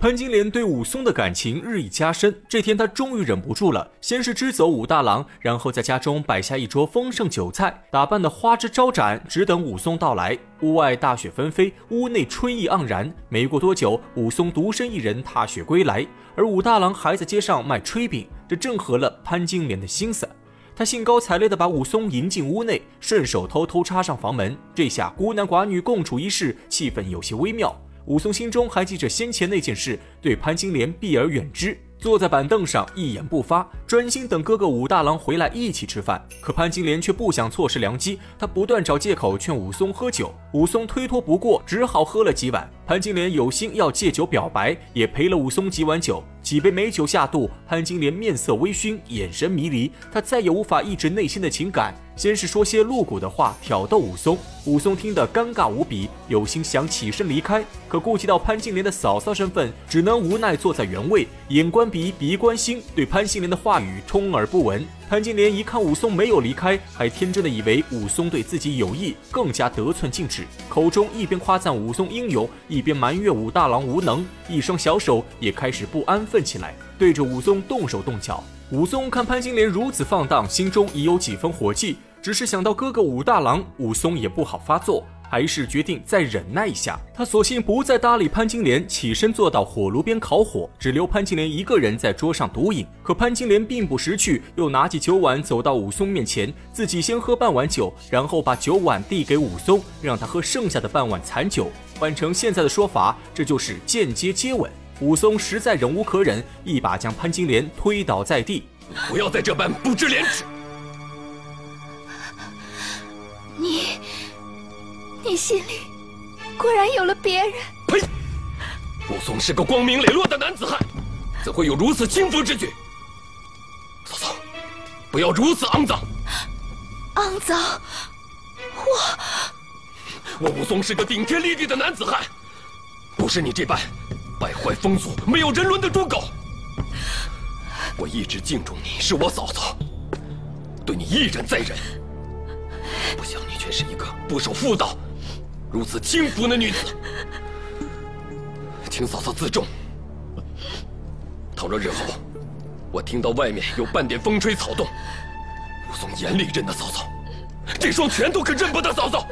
潘金莲对武松的感情日益加深。这天，她终于忍不住了，先是支走武大郎，然后在家中摆下一桌丰盛酒菜，打扮的花枝招展，只等武松到来。屋外大雪纷飞，屋内春意盎然。没过多久，武松独身一人踏雪归来，而武大郎还在街上卖炊饼，这正合了潘金莲的心思。他兴高采烈地把武松迎进屋内，顺手偷偷插上房门。这下孤男寡女共处一室，气氛有些微妙。武松心中还记着先前那件事，对潘金莲避而远之，坐在板凳上一言不发，专心等哥哥武大郎回来一起吃饭。可潘金莲却不想错失良机，她不断找借口劝武松喝酒，武松推脱不过，只好喝了几碗。潘金莲有心要借酒表白，也陪了武松几碗酒。几杯美酒下肚，潘金莲面色微醺，眼神迷离，她再也无法抑制内心的情感。先是说些露骨的话挑逗武松，武松听得尴尬无比，有心想起身离开，可顾及到潘金莲的嫂嫂身份，只能无奈坐在原位，眼观鼻，鼻观心，对潘金莲的话语充耳不闻。潘金莲一看武松没有离开，还天真的以为武松对自己有意，更加得寸进尺，口中一边夸赞武松英勇，一边埋怨武大郎无能，一双小手也开始不安分起来，对着武松动手动脚。武松看潘金莲如此放荡，心中已有几分火气，只是想到哥哥武大郎，武松也不好发作。还是决定再忍耐一下，他索性不再搭理潘金莲，起身坐到火炉边烤火，只留潘金莲一个人在桌上独饮。可潘金莲并不识趣，又拿起酒碗走到武松面前，自己先喝半碗酒，然后把酒碗递给武松，让他喝剩下的半碗残酒。换成现在的说法，这就是间接接吻。武松实在忍无可忍，一把将潘金莲推倒在地，不要再这般不知廉耻。你。你心里果然有了别人。呸！武松是个光明磊落的男子汉，怎会有如此轻浮之举？嫂嫂，不要如此肮脏。肮脏？我……我武松是个顶天立地的男子汉，不是你这般败坏风俗、没有人伦的猪狗。我一直敬重你，是我嫂嫂，对你一忍再忍。不想你却是一个不守妇道。如此轻浮的女子，请嫂嫂自重。倘若日后我听到外面有半点风吹草动，武松眼里认得嫂嫂，这双拳头可认不得嫂嫂。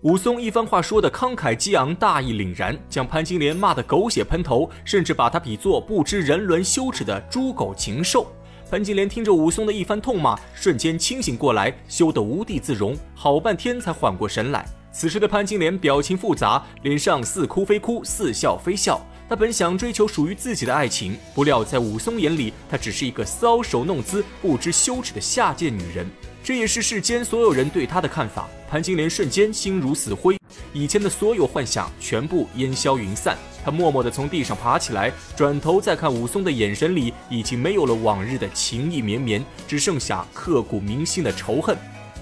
武松一番话说的慷慨激昂，大义凛然，将潘金莲骂得狗血喷头，甚至把她比作不知人伦羞耻的猪狗禽兽。潘金莲听着武松的一番痛骂，瞬间清醒过来，羞得无地自容，好半天才缓过神来。此时的潘金莲表情复杂，脸上似哭非哭，似笑非笑。她本想追求属于自己的爱情，不料在武松眼里，她只是一个搔首弄姿、不知羞耻的下贱女人。这也是世间所有人对她的看法。潘金莲瞬间心如死灰，以前的所有幻想全部烟消云散。她默默地从地上爬起来，转头再看武松的眼神里，已经没有了往日的情意绵绵，只剩下刻骨铭心的仇恨。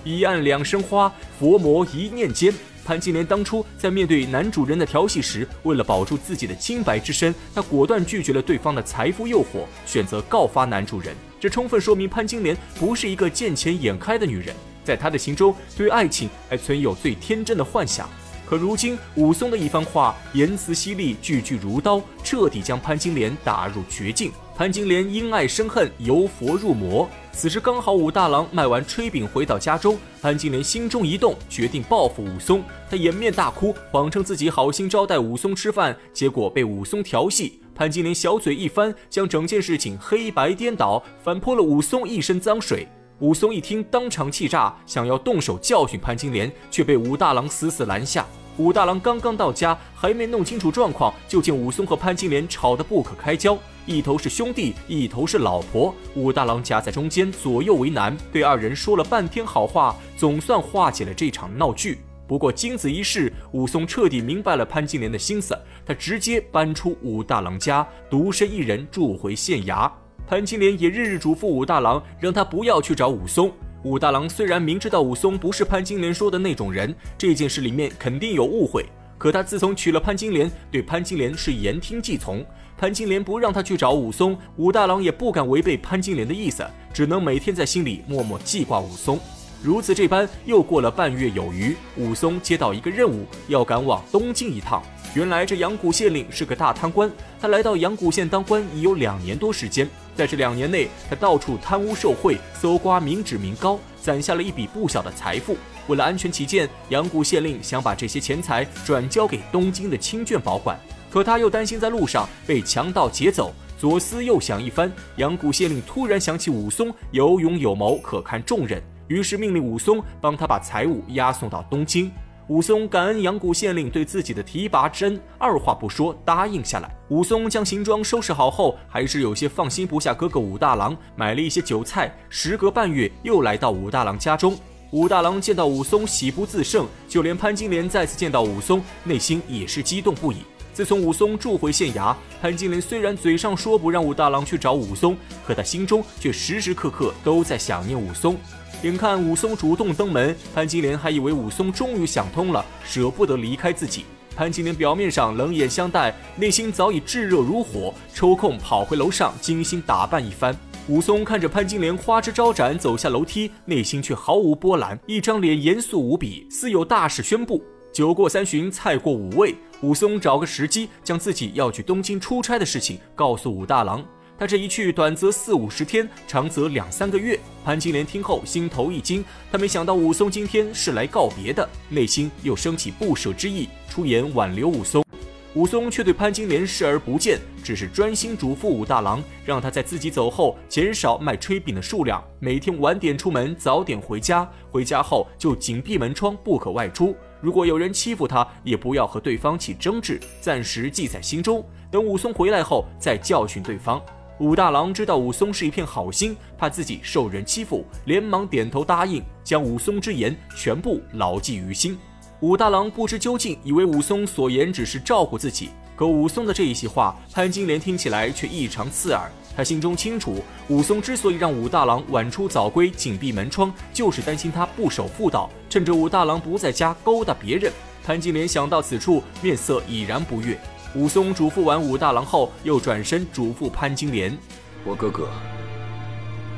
一案两生花，佛魔一念间。潘金莲当初在面对男主人的调戏时，为了保住自己的清白之身，她果断拒绝了对方的财富诱惑，选择告发男主人。这充分说明潘金莲不是一个见钱眼开的女人，在她的心中，对爱情还存有最天真的幻想。可如今武松的一番话，言辞犀利，句句如刀，彻底将潘金莲打入绝境。潘金莲因爱生恨，由佛入魔。此时刚好武大郎卖完炊饼回到家中，潘金莲心中一动，决定报复武松。她掩面大哭，谎称自己好心招待武松吃饭，结果被武松调戏。潘金莲小嘴一翻，将整件事情黑白颠倒，反泼了武松一身脏水。武松一听，当场气炸，想要动手教训潘金莲，却被武大郎死死拦下。武大郎刚刚到家，还没弄清楚状况，就见武松和潘金莲吵得不可开交，一头是兄弟，一头是老婆。武大郎夹在中间，左右为难，对二人说了半天好话，总算化解了这场闹剧。不过经此一事，武松彻底明白了潘金莲的心思，他直接搬出武大郎家，独身一人住回县衙。潘金莲也日日嘱咐武大郎，让他不要去找武松。武大郎虽然明知道武松不是潘金莲说的那种人，这件事里面肯定有误会，可他自从娶了潘金莲，对潘金莲是言听计从。潘金莲不让他去找武松，武大郎也不敢违背潘金莲的意思，只能每天在心里默默记挂武松。如此这般，又过了半月有余，武松接到一个任务，要赶往东京一趟。原来这阳谷县令是个大贪官，他来到阳谷县当官已有两年多时间，在这两年内，他到处贪污受贿，搜刮民脂民膏，攒下了一笔不小的财富。为了安全起见，阳谷县令想把这些钱财转交给东京的亲眷保管，可他又担心在路上被强盗劫走。左思右想一番，阳谷县令突然想起武松有勇有谋，可堪重任，于是命令武松帮他把财物押送到东京。武松感恩阳谷县令对自己的提拔之恩，二话不说答应下来。武松将行装收拾好后，还是有些放心不下哥哥武大郎，买了一些酒菜。时隔半月，又来到武大郎家中。武大郎见到武松，喜不自胜，就连潘金莲再次见到武松，内心也是激动不已。自从武松住回县衙，潘金莲虽然嘴上说不让武大郎去找武松，可他心中却时时刻刻都在想念武松。眼看武松主动登门，潘金莲还以为武松终于想通了，舍不得离开自己。潘金莲表面上冷眼相待，内心早已炙热如火，抽空跑回楼上精心打扮一番。武松看着潘金莲花枝招展走下楼梯，内心却毫无波澜，一张脸严肃无比，似有大事宣布。酒过三巡，菜过五味，武松找个时机，将自己要去东京出差的事情告诉武大郎。他这一去，短则四五十天，长则两三个月。潘金莲听后心头一惊，他没想到武松今天是来告别的，内心又升起不舍之意，出言挽留武松。武松却对潘金莲视而不见，只是专心嘱咐武大郎，让他在自己走后减少卖炊饼的数量，每天晚点出门，早点回家。回家后就紧闭门窗，不可外出。如果有人欺负他，也不要和对方起争执，暂时记在心中，等武松回来后再教训对方。武大郎知道武松是一片好心，怕自己受人欺负，连忙点头答应，将武松之言全部牢记于心。武大郎不知究竟，以为武松所言只是照顾自己。可武松的这一席话，潘金莲听起来却异常刺耳。他心中清楚，武松之所以让武大郎晚出早归、紧闭门窗，就是担心他不守妇道，趁着武大郎不在家勾搭别人。潘金莲想到此处，面色已然不悦。武松嘱咐完武大郎后，又转身嘱咐潘金莲：“我哥哥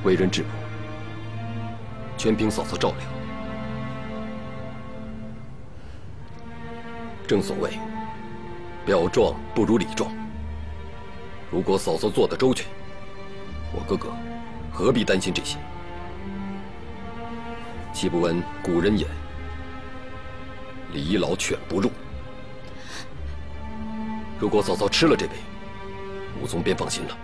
为人质朴，全凭嫂嫂照料。”正所谓，表壮不如里壮。如果嫂嫂做得周全，我哥哥何必担心这些？岂不闻古人言：“离老犬不入。”如果早早吃了这杯，武松便放心了。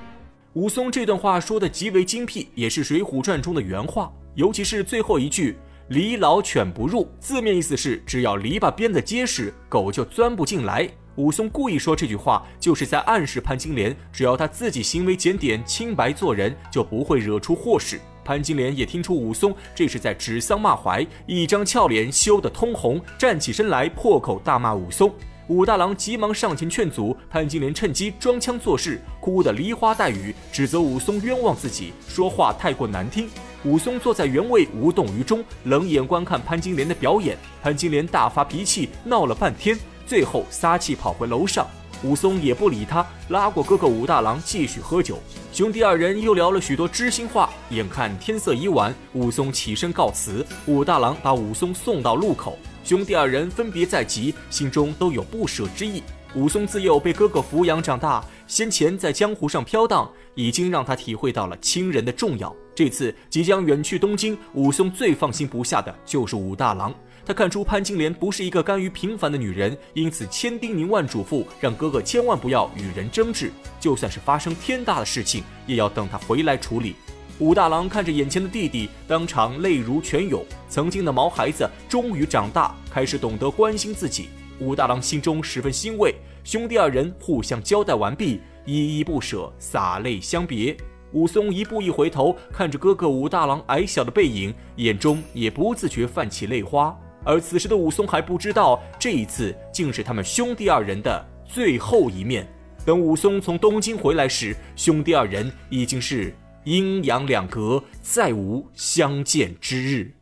武松这段话说的极为精辟，也是《水浒传》中的原话，尤其是最后一句。篱老犬不入，字面意思是只要篱笆编得结实，狗就钻不进来。武松故意说这句话，就是在暗示潘金莲，只要他自己行为检点、清白做人，就不会惹出祸事。潘金莲也听出武松这是在指桑骂槐，一张俏脸羞得通红，站起身来破口大骂武松。武大郎急忙上前劝阻，潘金莲趁机装腔作势，哭得梨花带雨，指责武松冤枉自己，说话太过难听。武松坐在原位无动于衷，冷眼观看潘金莲的表演。潘金莲大发脾气，闹了半天，最后撒气跑回楼上。武松也不理他，拉过哥哥武大郎继续喝酒。兄弟二人又聊了许多知心话。眼看天色已晚，武松起身告辞。武大郎把武松送到路口，兄弟二人分别在即，心中都有不舍之意。武松自幼被哥哥抚养长大，先前在江湖上飘荡，已经让他体会到了亲人的重要。这次即将远去东京，武松最放心不下的就是武大郎。他看出潘金莲不是一个甘于平凡的女人，因此千叮咛万嘱咐，让哥哥千万不要与人争执，就算是发生天大的事情，也要等他回来处理。武大郎看着眼前的弟弟，当场泪如泉涌。曾经的毛孩子终于长大，开始懂得关心自己。武大郎心中十分欣慰，兄弟二人互相交代完毕，依依不舍，洒泪相别。武松一步一回头，看着哥哥武大郎矮小的背影，眼中也不自觉泛起泪花。而此时的武松还不知道，这一次竟是他们兄弟二人的最后一面。等武松从东京回来时，兄弟二人已经是阴阳两隔，再无相见之日。